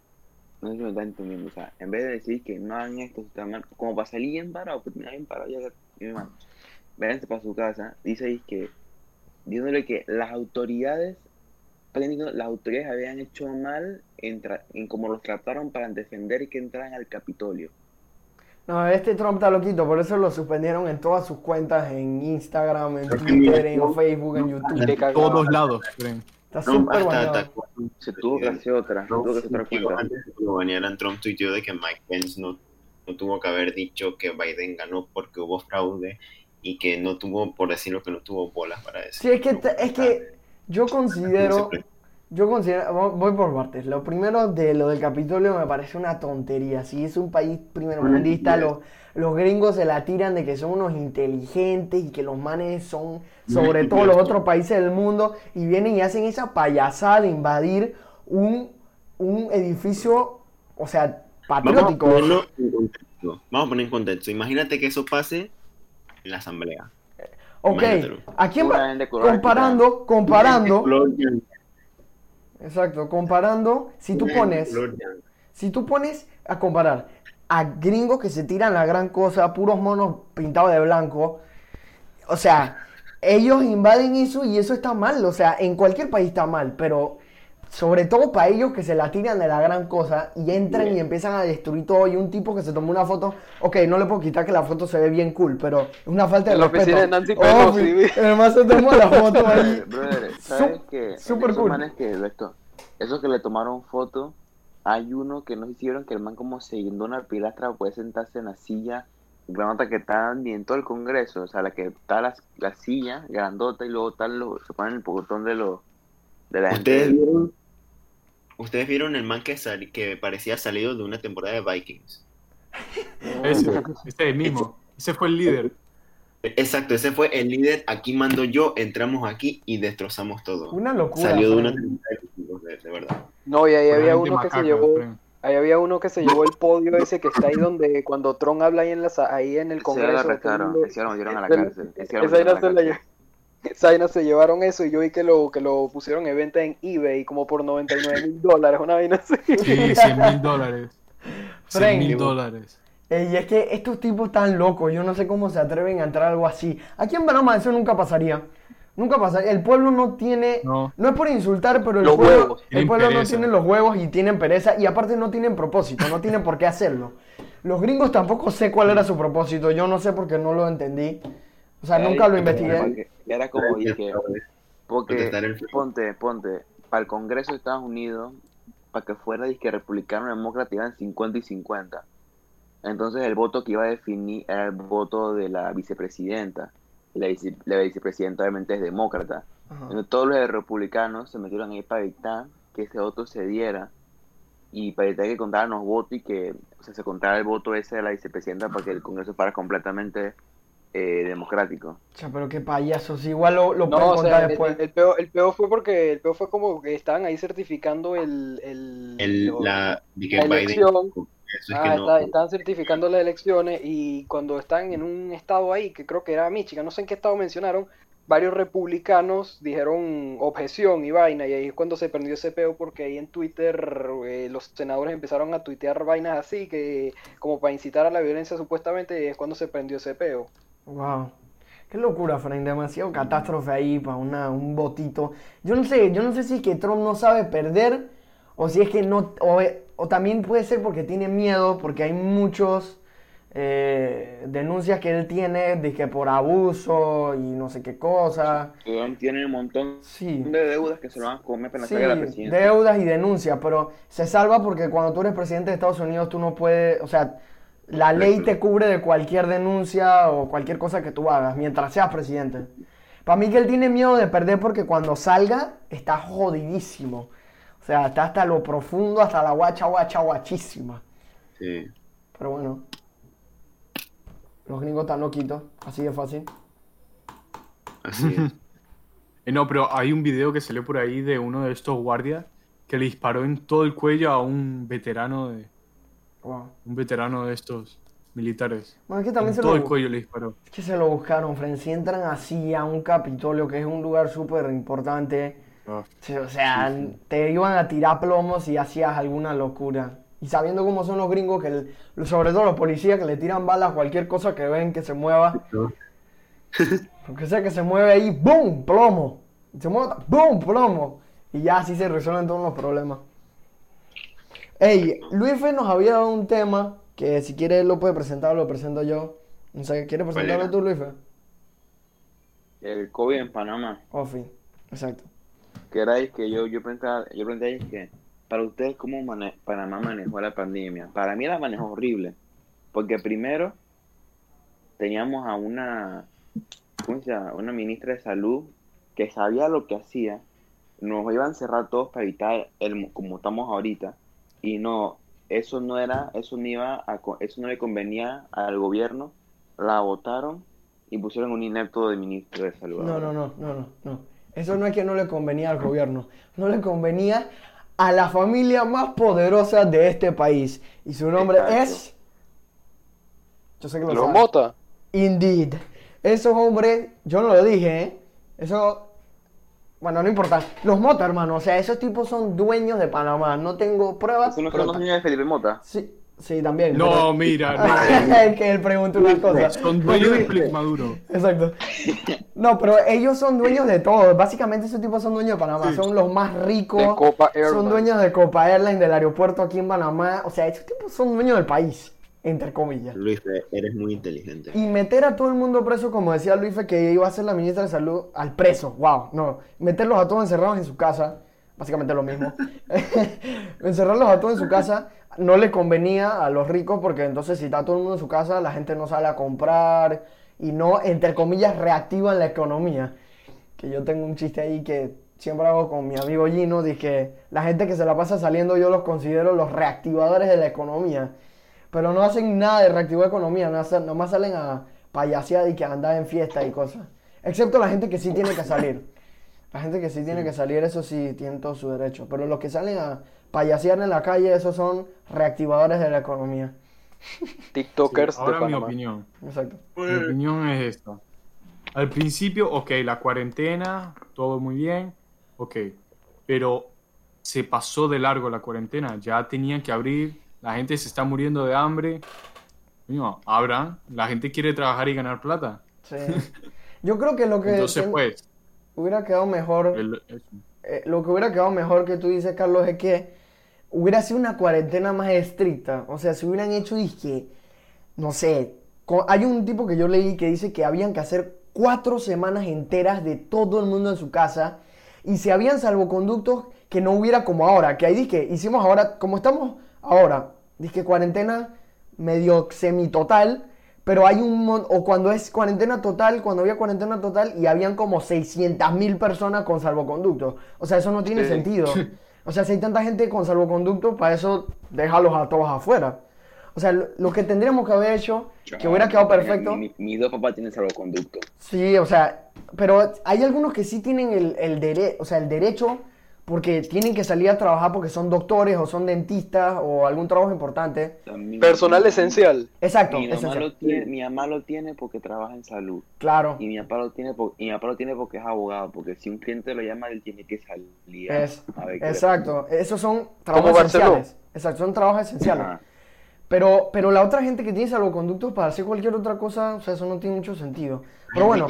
no sé si me está entendiendo, o sea, en vez de decir que no hagan esto, está mal, como para salir bien parado, pues bien parado, ya mi hermano, váyanse para su casa, dice ahí que, diciéndole que las autoridades, las autoridades habían hecho mal en, en cómo los trataron para defender que entraran al Capitolio. No, este Trump está loquito, por eso lo suspendieron en todas sus cuentas, en Instagram, en Twitter, en Facebook, en YouTube. En todos lados, creen. Está Trump súper hasta atacó. Se tuvo que hacer otra, Trump tuvo que hacer otra tuiteó- cuenta. antes de que lo banearan, Trump tuiteó de que Mike Pence no, no tuvo que haber dicho que Biden ganó porque hubo fraude y que no tuvo, por decirlo que no tuvo bolas para eso. Sí, es que, te- es que yo considero, yo considero, vo- voy por partes. Lo primero de lo del Capitolio me parece una tontería. Si es un país primermundista, los, los gringos se la tiran de que son unos inteligentes y que los manes son sobre todo los otros países del mundo y vienen y hacen esa payasada de invadir un, un edificio, o sea, Vamos a, patriótico. ponerlo en contexto. Vamos a poner en contexto. Imagínate que eso pase en la asamblea. Ok, Imagínatelo. ¿a quién va? Comparando, comparando, exacto, comparando, si tú pones... Si tú pones a comparar a gringos que se tiran la gran cosa, puros monos pintados de blanco, o sea, ellos invaden eso y eso está mal, o sea, en cualquier país está mal, pero sobre todo para ellos que se la tiran de la gran cosa y entran y empiezan a destruir todo y un tipo que se tomó una foto, ok, no le puedo quitar que la foto se ve bien cool, pero es una falta de En la respeto. oficina de Nancy Pelosi. Además se tomó la foto ahí. Brother, brother, ¿sabes Sup- qué? super esos cool. manes que esto- esos que le tomaron foto, hay uno que nos hicieron que el man como se guindó una pilastra poder sentarse en la silla grandota que está ni en todo el congreso, o sea, la que está la, la silla grandota y luego están los, se ponen el botón de los de la ¿Ustedes gente. vieron, ustedes vieron el man que, sal- que parecía salido de una temporada de Vikings. Ese, ese mismo. Ese fue el líder. Exacto, ese fue el líder. Aquí mando yo, entramos aquí y destrozamos todo. Una locura. Salió de una de Vikings, de, verdad. No, y ahí había uno que se llevó, ahí había uno que se llevó el podio ese que está ahí donde cuando Trump habla ahí en la ahí en el Ese Congreso. todo el arrestaron, ese lo metieron a la ese- cárcel. ese lo Esa vaina metieron a se la la cárcel. Vaina se llevaron eso y yo vi que lo que lo pusieron en venta en eBay como por 99 mil dólares, una vaina así. Sí, 100 mil dólares. 100 Frank. mil dólares. Y es que estos tipos están locos, yo no sé cómo se atreven a entrar a algo así. Aquí en Panamá eso nunca pasaría. Nunca pasaría. El pueblo no tiene. No, No. es por insultar, pero el Los pueblo, huevos. el pueblo no tiene los huevos y tienen pereza. Y aparte no tienen propósito, no tienen por qué hacerlo. Los gringos tampoco sé cuál era su propósito. Yo no sé porque no lo entendí. O sea, nunca lo investigué. porque Era como dije, porque el frío. ponte, ponte, para el Congreso de Estados Unidos, para que fuera disque republicano o demócrata iban 50 y 50. Entonces el voto que iba a definir era el voto de la vicepresidenta. La, vice- la vicepresidenta obviamente es demócrata. Ajá. Entonces todos los republicanos se metieron ahí para evitar que ese voto se diera y para evitar que contaran los votos y que o sea, se contara el voto ese de la vicepresidenta para que el Congreso fuera completamente eh, democrático. Cha, pero qué payasos, igual lo, lo No, pueden o contar sea, después. el, el peo, el peo fue porque el peo fue como que estaban ahí certificando el, el, El, lo- la, elección. eso es Ah, que no, está- están certificando las elecciones y cuando están en un estado ahí, que creo que era Michigan, no sé en qué estado mencionaron, varios republicanos dijeron objeción y vaina, y ahí es cuando se prendió ese peo porque ahí en Twitter eh, los senadores empezaron a tuitear vainas así, que como para incitar a la violencia supuestamente, y es cuando se prendió ese peo. Wow. Qué locura, Frank. Demasiado catástrofe ahí para una, un votito. Yo no sé, yo no sé si es que Trump no sabe perder o si es que no. O, o también puede ser porque tiene miedo, porque hay muchos eh, denuncias que él tiene de que por abuso y no sé qué cosa. Trump tiene un montón Sí. de deudas que se lo van a comer apenas Sí, la presidencia. deudas y denuncias, pero se salva porque cuando tú eres presidente de Estados Unidos tú no puedes, o sea, la ley te cubre de cualquier denuncia o cualquier cosa que tú hagas mientras seas presidente. Para mí que él tiene miedo de perder porque cuando salga está jodidísimo. O sea, está hasta lo profundo, hasta la guacha, guacha, guachísima. sí. Pero bueno, los gringos están loquitos, así de fácil. Así es. Eh, no, pero hay un video que salió por ahí de uno de estos guardias que le disparó en todo el cuello a un veterano de Wow. un veterano de estos militares. Bueno, es que también En se todo lo, el cuello le disparó. Es que se lo buscaron, Fren. Si entran así a un Capitolio, que es un lugar súper importante, Ah, o sea, te iban a tirar plomos si hacías alguna locura. Y sabiendo cómo son los gringos, que el- sobre todo los policías que le tiran balas a cualquier cosa que ven que se mueva, ¿no? porque sea que se mueve ahí, ¡boom! Plomo. Se mueve, ¡boom! Plomo. Y ya así se resuelven todos los problemas. Ey, Luis nos había dado un tema que si quiere él lo puede presentar, lo presento yo. No sé, ¿quieres ¿Cuál presentarlo tú, Luis? El COVID en Panamá, Ofi, exacto. que era que yo, yo preguntaba, yo que, para ustedes, ¿cómo mane- Panamá manejó la pandemia? Para mí la manejó horrible, porque primero teníamos a una, ¿cómo se llama? Una ministra de salud que sabía lo que hacía, nos iban a encerrar todos para evitar el, como estamos ahorita, y no, eso no era, eso no iba a, eso no le convenía al gobierno, la votaron y pusieron un inepto de ministro de salud. No, no, no, no, no, no. Eso no es que no le convenía al gobierno, no le convenía a la familia más poderosa de este país. Y su nombre Exacto. es... Yo sé que lo Los sabes. Mota. Indeed. Esos hombres, yo no lo dije, ¿eh? Eso... Bueno, no importa. Los Mota, hermano. O sea, esos tipos son dueños de Panamá. No tengo pruebas. ¿Eso no pero son los niños de Felipe Mota? Sí, sí, también. No, pero- mira, no. que él pregunta una cosa. Son dueños de Félix Maduro. Exacto. No, pero ellos son dueños de todo. Básicamente esos tipos son dueños de Panamá. Son los más ricos. De Copa Son Airlines. dueños de Copa Airlines, del aeropuerto aquí en Panamá. O sea, esos tipos son dueños del país, entre comillas. Luis, eres muy inteligente. Y meter a todo el mundo preso, como decía Luis, que iba a ser la ministra de Salud, al preso. Wow, no. Meterlos a todos encerrados en su casa, básicamente lo mismo. Encerrarlos a todos en su casa no le convenía a los ricos porque entonces si está todo el mundo en su casa, la gente no sale a comprar y no, entre comillas, reactivan la economía. Que yo tengo un chiste ahí que siempre hago con mi amigo Gino, que la gente que se la pasa saliendo yo los considero los reactivadores de la economía. Pero no hacen nada de reactivar economía, no hacen- nomás salen a payasear y que andar en fiesta y cosas. Excepto la gente que sí tiene que salir. La gente que sí tiene que salir, eso sí, tienen todo su derecho. Pero los que salen a payasear en la calle, esos son reactivadores de la economía. TikTokers de Ahora mi Panamá. opinión. Exacto. Mi opinión es esta. Al principio, ok, la cuarentena, todo muy bien, ok. Pero se pasó de largo la cuarentena. Ya tenían que abrir, la gente se está muriendo de hambre. Coño, abran, la gente quiere trabajar y ganar plata. Sí. Yo creo que lo que Entonces, pues, hubiera quedado mejor el- eh, lo que hubiera quedado mejor que tú dices, Carlos, es que hubiera sido una cuarentena más estricta. O sea, si hubieran hecho, dije, no sé, hay un tipo que yo leí que dice que habían que hacer cuatro semanas enteras de todo el mundo en su casa y si habían salvoconductos que no hubiera como ahora, que ahí dije, hicimos ahora, como estamos ahora, dije cuarentena medio semitotal, pero hay un o cuando es cuarentena total, cuando había cuarentena total y habían como 600 mil personas con salvoconductos. O sea, eso no tiene Sí. sentido. O sea, si hay tanta gente con salvoconductos, para eso déjalos a todos afuera. O sea, lo, que tendríamos que haber hecho, que hubiera quedado perfecto. Mi, mi- mis dos papás tienen salvoconducto. Sí, o sea, pero hay algunos que sí tienen el, el derecho, o sea, el derecho porque tienen que salir a trabajar porque son doctores o son dentistas o algún trabajo importante. Personal esencial. Exacto, Mi mamá, esencial. lo tiene, mi mamá lo tiene porque trabaja en salud. Claro, Y mi papá lo tiene, por- y mi papá lo tiene porque es abogado. Porque si un cliente lo llama, él tiene que salir. a- es, a ver qué- exacto. Esos son trabajos Barceló. esenciales. Exacto, son trabajos esenciales. Ajá. Pero, pero la otra gente que tiene salvoconductos para hacer cualquier otra cosa, o sea, eso no tiene mucho sentido. Pero bueno,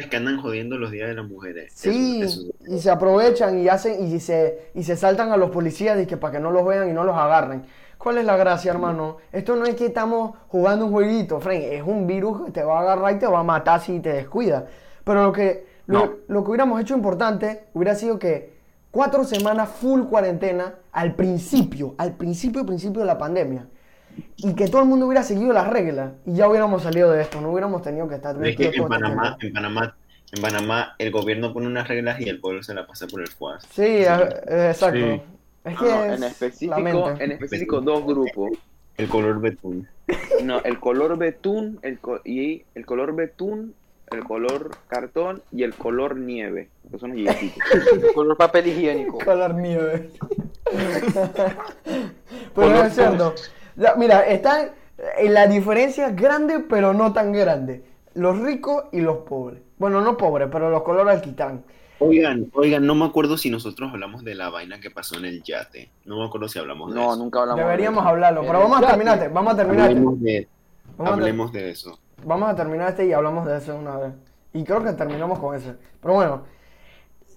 es que andan jodiendo los días de las mujeres. sí, Eso- eso- y se aprovechan y hacen y se, y se saltan a los policías y que para que no los vean y no los agarren. ¿Cuál es la gracia, hermano? Esto no es que estamos jugando un jueguito, Frank, es un virus que te va a agarrar y te va a matar si te descuidas. Pero lo que, lo, No. lo que hubiéramos hecho importante hubiera sido que cuatro semanas full cuarentena al principio, al principio, principio de la pandemia. Y que todo el mundo hubiera seguido las reglas y ya hubiéramos salido de esto, no hubiéramos tenido que estar Es que en este Panamá, en Panamá, en Panamá, el gobierno pone unas reglas y el pueblo se la pasa por el cuas. Sí, eh, exacto. Sí. Es No, que no, es en específico, en específico dos grupos. El color betún. No, el color betún el co- y el color betún, el color cartón y el color nieve. Esos son los yeyecitos. Color papel higiénico. Color nieve. pero Color es cierto. Ya, mira, están en la diferencia grande, pero no tan grande. Los ricos y los pobres. Bueno, no pobres, pero los colores alquitrán. Oigan, oigan, no me acuerdo si nosotros hablamos de la vaina que pasó en el yate. No me acuerdo si hablamos de No, eso. nunca hablamos. de Deberíamos eso. hablarlo, pero vamos a terminarte, vamos a terminarte. Hablemos de, hablemos de eso. vamos a terminar este y hablamos de eso una vez. Y creo que terminamos con ese. Pero bueno,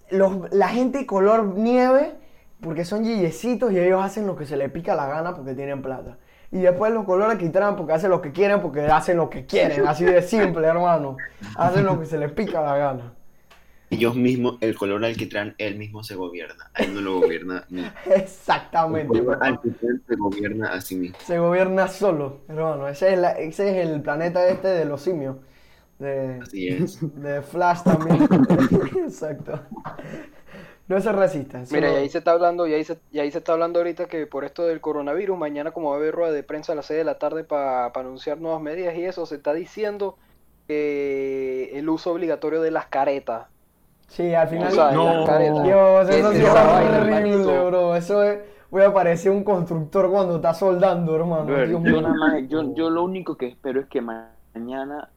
los- la gente color nieve, porque son yeyecitos y ellos hacen lo que se les pica la gana porque tienen plata. Y después los colores quitan porque hacen lo que quieren porque hacen lo que quieren. Así de simple, hermano. Hacen lo que se les pica la gana. Ellos mismos, el color alquitrán, él mismo se gobierna. A él no lo gobierna ni. El Exactamente. color papá. alquitrán se gobierna a sí mismo. Se gobierna solo, hermano. Ese es, la- ese es el planeta este de los simios. De, Así es. de Flash también. Exacto. No es ser racista. Mira, y ahí se está hablando, y ahí se, y ahí se está hablando ahorita que por esto del coronavirus, mañana como va a haber rueda de prensa a las 6 de la tarde para anunciar nuevas medidas y eso, se está diciendo que el uso obligatorio de las caretas. Sí, al final. O sea, No. las caretas. Dios, eso es es la vaina, horrible, bro. Eso es. Voy a parecer un constructor cuando está soldando, hermano. Ver, Dios yo, mío. nada más- yo, yo lo único que espero es que ma- mañana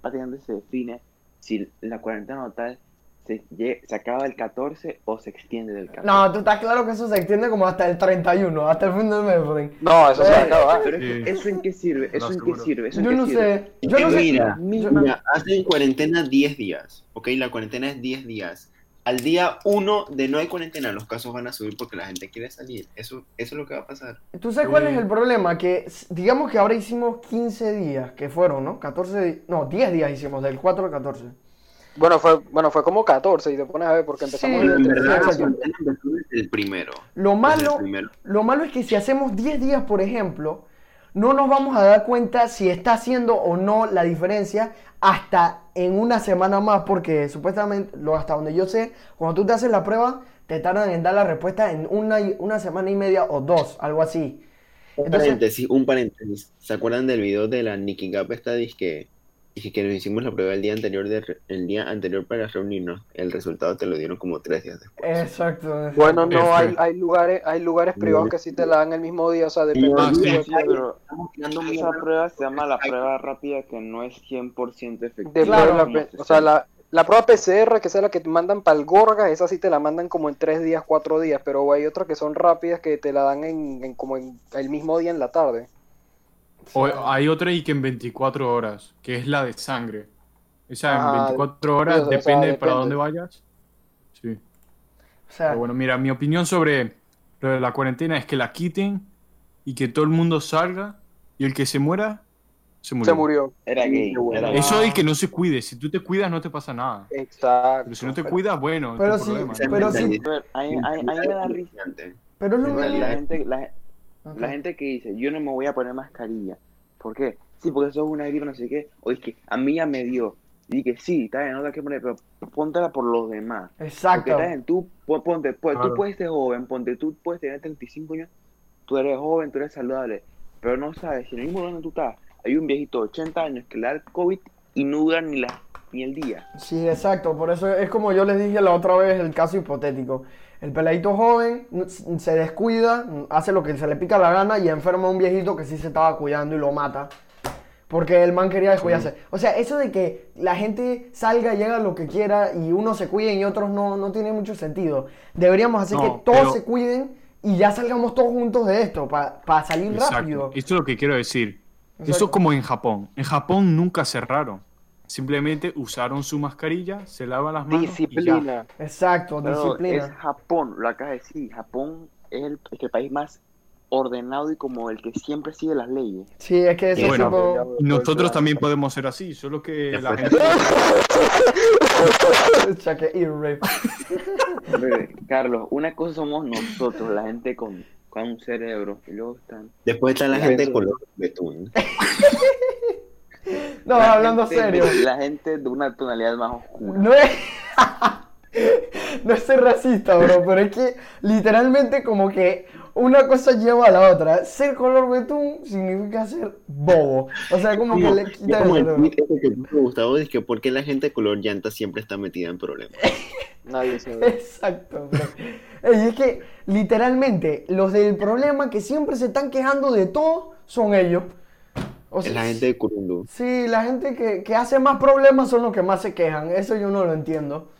prácticamente se define si la cuarentena total se, se acaba el 14 o se extiende del 14. No, tú estás claro que eso se extiende como hasta el 31, hasta el fin del mes, Frank. No, eso se va a acabar. Pero Sí. ¿eso en qué sirve? ¿Eso Lo en qué sirve? ¿Eso en Yo qué no sirve? sé. Yo no sé. mira, Mi- mira, hacen cuarentena 10 días. Ok, la cuarentena es 10 días. Al día 1 de no hay cuarentena, los casos van a subir porque la gente quiere salir. Eso, eso es lo que va a pasar. ¿Tú sabes cuál es el problema? Que digamos que ahora hicimos 15 días, que fueron, ¿no? 14, di- no, 10 días hicimos, del 4 al 14. Bueno, fue, bueno, fue como 14 y te pones a ver porque empezamos Sí, desde En el verdad, primero. Lo Desde malo, el primero. lo malo es que si hacemos 10 días, por ejemplo, no nos vamos a dar cuenta si está haciendo o no la diferencia hasta en una semana más, porque supuestamente, lo, hasta donde yo sé, cuando tú te haces la prueba, te tardan en dar la respuesta en una, y- una semana y media o dos, algo así. Un Entonces- paréntesis, un paréntesis. ¿Se acuerdan del video de la Nicky Gap esta disque? Dije que nos hicimos la prueba el día anterior de el día anterior para reunirnos. El resultado te lo dieron como tres días después. Exacto. Bueno, no, hay, F. hay lugares, hay lugares privados que sí te la dan el mismo día, o sea, depende sí. día. Sí, pero esa prueba se llama la prueba rápida que no es 100% efectiva. Claro. de la o sea, la, la prueba PCR, que es la que te mandan para el Gorga, esa sí te la mandan como en tres días, cuatro días, pero hay otras que son rápidas que te la dan en, en como en el mismo día en la tarde. O hay otra y que en 24 horas, que es la de sangre. O sea, Ah, en 24 horas, sí, o sea, depende para depende. dónde vayas. Sí. O sea, Pero bueno, mira, mi opinión sobre lo de la cuarentena es que la quiten y que todo el mundo salga y el que se muera, se murió. Se murió. Era gay. Era. Eso y que no se cuide. Si tú te cuidas, no te pasa nada. Exacto. Pero si no te cuidas, bueno, Pero sí. Esa pero sí- Pero ahí, ahí- ahí me da risa. pero es lo mismo. La gente, la, La gente que dice, yo no me voy a poner mascarilla. ¿Por qué? Sí, porque eso es una gripe, no sé qué. O es que a mí ya me dio. Y dije, sí, está bien, no te hay que poner, pero póntela por los demás. Porque Exacto. está bien, tú, pon- ponte, pues, Claro. tú puedes ser joven, ponte, tú puedes tener 35 años, tú eres joven, tú eres saludable. pero no sabes si en el mismo lugar donde tú estás hay un viejito de 80 años que le da el COVID y no dura ni, la, ni el día. Sí, exacto. Por eso es como yo les dije la otra vez el caso hipotético. El peladito joven se descuida, hace lo que se le pica la gana y enferma a un viejito que sí se estaba cuidando y lo mata. Porque el man quería descuidarse. O sea, eso de que la gente salga y haga lo que quiera y unos se cuiden y otros no, no tiene mucho sentido. Deberíamos hacer No, que todos pero- se cuiden y ya salgamos todos juntos de esto para salir Exacto. rápido. Esto es lo que quiero decir. Exacto. Eso como en Japón. En Japón nunca cerraron. Simplemente usaron su mascarilla, se lavan las manos. y ya. Disciplina. Exacto, Pero disciplina. es Japón, lo acabas de decir. Japón es el, es el país más ordenado y como el que siempre sigue las leyes. Sí, es que Bueno, tipo... Nosotros también podemos ser así, solo que la gente. Carlos, una cosa somos nosotros, la gente con, con un cerebro, y luego están... Después está la gente eso. color betún. No, la hablando gente- serio. La gente de una tonalidad más oscura. No es. no es ser racista, bro, pero es que literalmente como que una cosa lleva a la otra. Ser color betún significa ser bobo. O sea, como que le quita el como el tweet ese que puso Gustavo, es que por qué la gente color llanta siempre está metida en problemas. Nadie sabe. Exacto, bro. Ey, es que literalmente los del problema que siempre se están quejando de todo son ellos. O sea, la gente de Kurundu. Sí, la gente que, que hace más problemas son los que más se quejan. Eso yo no lo entiendo.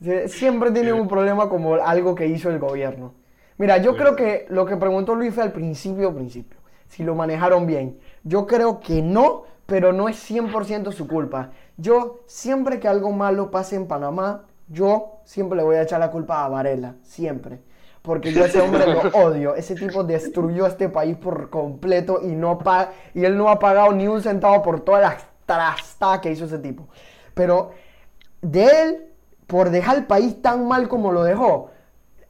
Sie- Siempre tienen un problema como algo que hizo el gobierno. Mira, yo creo que lo que preguntó Luis fue al principio, principio. Si lo manejaron bien. Yo creo que no, pero no es 100% su culpa. Yo, siempre que algo malo pase en Panamá, yo siempre le voy a echar la culpa a Varela. Siempre. Porque yo a ese hombre lo odio. Ese tipo destruyó este país por completo y no pa y él no ha pagado ni un centavo por todas las trastadas que hizo ese tipo. Pero de él, por dejar el país tan mal como lo dejó,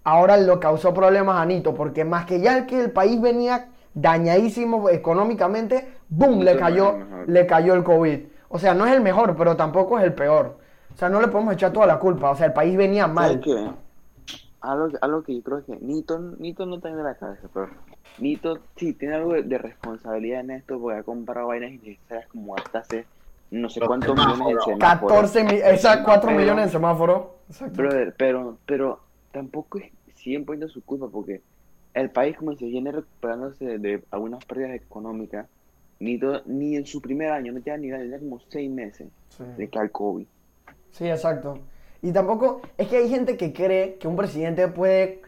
ahora lo causó problemas a Nito, porque más que ya el que el país venía dañadísimo económicamente, ¡boom! Le cayó, le cayó el COVID. O sea, no es el mejor, pero tampoco es el peor. O sea, no le podemos echar toda la culpa. O sea, el país venía ¿Sabes mal. Algo, algo que yo creo que Nito, Nito no tiene de la cabeza, pero Nito sí tiene algo de, de responsabilidad en esto porque ha comprado vainas innecesarias como gastarse no sé cuántos semáforos. millones en semáforos. 14 mi- esas 4 Pero- millones en semáforo. Exacto. Brother, pero, pero tampoco es 100% su culpa porque el país como se viene recuperándose de, de algunas pérdidas económicas, ni, to- ni en su primer año, no tenía ni tenía como 6 meses Sí. de que al COVID. Sí, exacto. Y tampoco, es que hay gente que cree que un presidente puede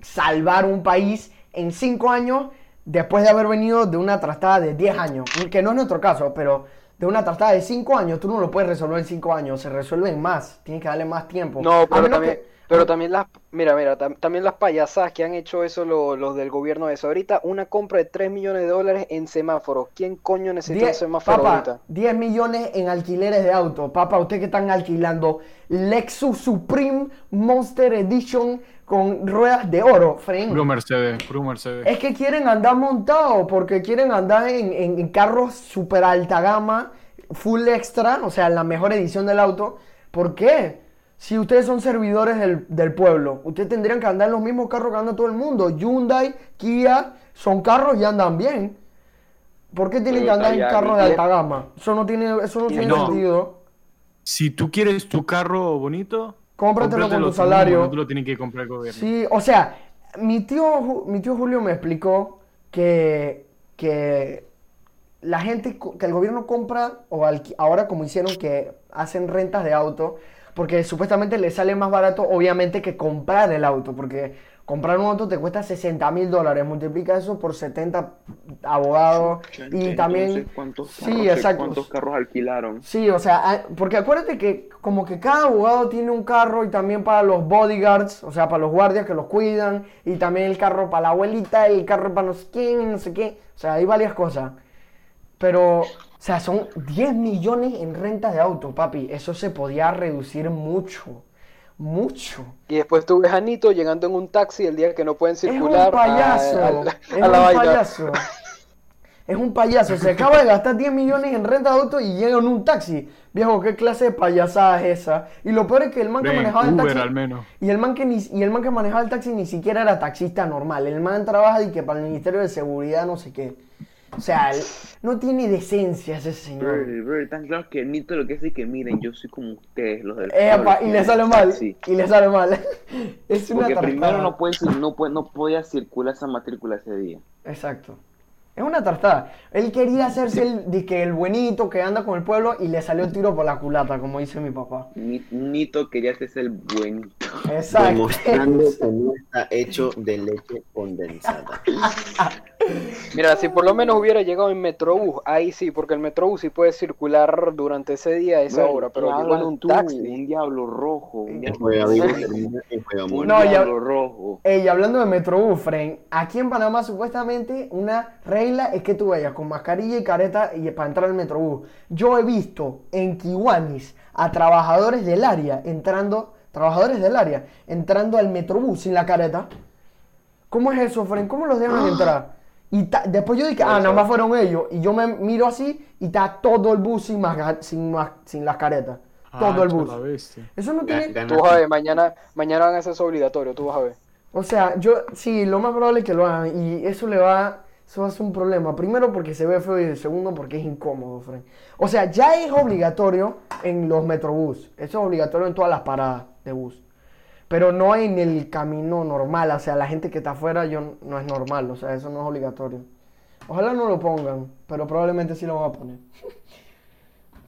salvar un país en 5 años después de haber venido de una trastada de 10 años. Que no es nuestro caso, pero de una trastada de 5 años, tú no lo puedes resolver en 5 años, se resuelve en más, tienes que darle más tiempo. No, pero también, que- pero también las, mira, mira, tam- también las payasadas que han hecho eso lo- los del gobierno de eso. Ahorita una compra de 3 millones de dólares en semáforos. ¿Quién coño necesita un 10, semáforo papá, ahorita? 10 millones en alquileres de auto. Papá, usted que están alquilando Lexus Supreme Monster Edition con ruedas de oro, friend. Puro Mercedes, puro Mercedes. Es que quieren andar montados porque quieren andar en, en- en carros super alta gama, full extra, o sea, la mejor edición del auto. ¿Por qué? Si ustedes son servidores del, del pueblo, ustedes tendrían que andar en los mismos carros que anda todo el mundo. Hyundai, Kia, son carros y andan bien. ¿Por qué tienen que andar en carros de alta gama? Eso no tiene, eso no tiene No. sentido. Si tú quieres tu carro bonito, Cómpratelo con tu salario. No te lo tiene que comprar el gobierno. Sí, o sea, mi tío, mi tío Julio me explicó que, que la gente, que el gobierno compra, o alqui- ahora como hicieron que hacen rentas de auto, porque supuestamente le sale más barato, obviamente, que comprar el auto, porque comprar un auto te cuesta 60 mil dólares, multiplica eso por 70 abogados y también... ¿cuántos Sí, carros, exacto. ¿Cuántos carros alquilaron? Sí, o sea, ah, porque acuérdate que como que cada abogado tiene un carro y también para los bodyguards, o sea, para los guardias que los cuidan, y también el carro para la abuelita, el carro para no sé quién, no sé qué, o sea, hay varias cosas. Pero, o sea, son 10 millones en rentas de auto, papi, eso se podía reducir mucho, mucho. Y después tú ves a Nito llegando en un taxi el día que no pueden Es un circular a- payaso, a, es un vaina. payaso. Es un payaso, se acaba de gastar 10 millones en renta de auto y llega en un taxi. Viejo, ¿qué clase de payasada es esa? Y lo peor es que el man que Ven, manejaba el Uber taxi... al menos. Y el, man que ni, y el man que manejaba el taxi ni siquiera era taxista normal. El man trabaja y que para el Ministerio de Seguridad no sé qué. O sea, no tiene decencia ese señor. Bro, bro, tan claro que Nito lo que hace es que miren, yo soy como ustedes, los del Epa, y le sale mal. Sí. Y le sale mal. es una Porque tartada. primero no puede, no puede, no podía circular esa matrícula ese día. Exacto. Es una tartada. Él quería hacerse el, dizque el buenito que anda con el pueblo y le salió el tiro por la culata, como dice mi papá. Ni- Nito quería hacerse el buenito. Exacto. Demostrando que no está hecho de leche condensada. Mira, si por lo menos hubiera llegado en Metrobús, ahí sí, porque el Metrobús sí puede circular durante ese día, esa hora, pero ¿qué llegó en un tú? taxi. Un diablo rojo. Un diablo, muerto. No, ya- diablo rojo. Ey, hablando de Metrobús, Fren, aquí en Panamá supuestamente una regla es que tú vayas con mascarilla y careta y para entrar al Metrobús. Yo he visto en Kiwanis a trabajadores del área entrando, trabajadores del área entrando al Metrobús sin la careta. ¿Cómo es eso, Fren? ¿Cómo los dejan entrar? Y ta- después yo dije, ah, nada más fueron ellos. Y yo me miro así y está todo el bus sin, masca- sin, mas- sin las caretas. Todo Ah, el bus. Eso no tiene... Tú vas a ver, mañana, mañana van a hacer eso obligatorio, tú vas a ver. O sea, yo sí, lo más probable es que lo hagan y eso le va, eso va a ser un problema. Primero porque se ve feo y segundo porque es incómodo, Frank. O sea, ya es obligatorio en los metrobús, eso es obligatorio en todas las paradas de bus, pero no en el camino normal. O sea, la gente que está afuera yo, no es normal, o sea, eso no es obligatorio. Ojalá no lo pongan, pero probablemente sí lo van a poner.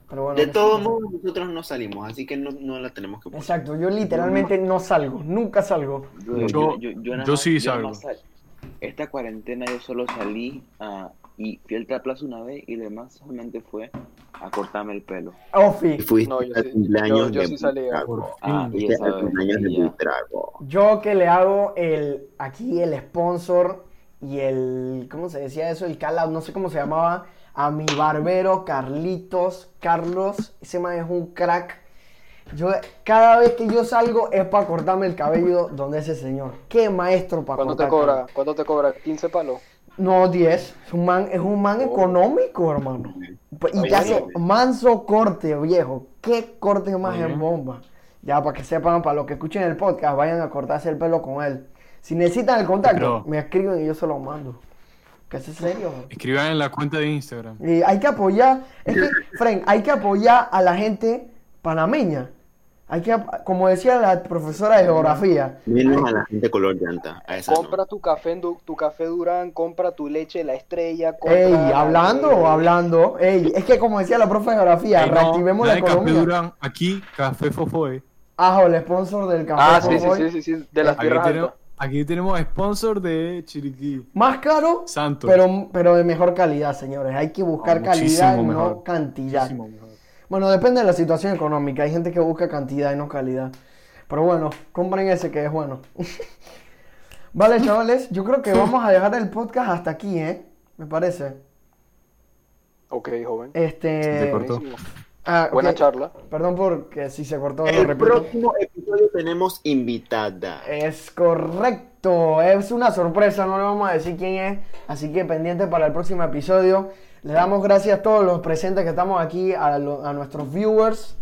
Pero bueno, De todos modos, nosotros no salimos, así que no, no la tenemos que poner. Exacto, yo literalmente no salgo, nunca salgo. Yo- nada yo más- sí nada salgo. sal- Esta cuarentena yo solo salí ah, y fui al Plaza una vez y lo demás solamente fue a cortarme el pelo. Ofi. Y fuiste No, yo al sí- cumpleaños yo- yo de sí salí a- Buitrago. Ah, y esa al cumpleaños y. Yo que le hago el aquí el sponsor y el ¿cómo se decía eso? El call out, no sé cómo se llamaba, a mi barbero Carlitos, Carlos, ese man es un crack. Yo cada vez que yo salgo es para cortarme el cabello donde ese señor. Qué maestro para ¿Cuánto te cortar cobra? cabello. ¿Cuánto te cobra? ¿15 palos? No, 10. Es un man, es un man Oh. económico, hermano. Y Oye, te hace manso corte, viejo. Qué corte más en bomba. Ya, para que sepan, para los que escuchen el podcast, vayan a cortarse el pelo con él. Si necesitan el contacto, Pero- me escriben y yo se lo mando. Que es serio. Escriban en la cuenta de Instagram. Y hay que apoyar, es que, Fren, hay que apoyar a la gente panameña. Hay que, como decía la profesora de geografía, Menos a la gente color llanta. A esa Compra no. tu café, en Du- tu café Durán, compra tu leche La Estrella, compra... ey, hablando, eh, hablando, ey, es que como decía la profe de geografía, Ey, no, reactivemos la nada de Café economía. Durán, aquí Café Fofoe. Ajo, el sponsor del café. Ah, sí, sí, sí, sí, sí, de las Aquí tierras tenemos, aquí tenemos sponsor de Chiriquí. Más caro, Santos. pero, pero de mejor calidad, señores. Hay que buscar Ah, calidad y muchísimo no mejor, cantidad. Muchísimo mejor. Bueno, depende de la situación económica. Hay gente que busca cantidad y no calidad. Pero bueno, compren ese que es bueno. vale, chavales, yo creo que vamos a dejar el podcast hasta aquí, ¿eh? Me parece. Ok, joven. Este. Se cortó. Ah. Buena charla. Perdón porque si se cortó, lo El repito. próximo episodio tenemos invitada. Es correcto, es una sorpresa, no le vamos a decir quién es, así que pendiente para el próximo episodio. Le damos gracias a todos los presentes que estamos aquí, a, lo- a nuestros viewers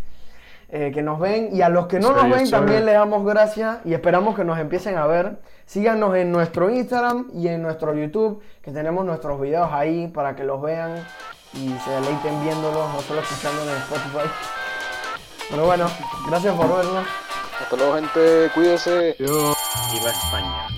eh, que nos ven y a los que no nos ven también le damos gracias y esperamos que nos empiecen a ver. Síganos en nuestro Instagram y en nuestro YouTube, que tenemos nuestros videos ahí para que los vean y se deleiten viéndolos, no solo escuchándolos en Spotify. Pero bueno, gracias por vernos. Hasta luego, gente. Cuídese. Yo... Viva España.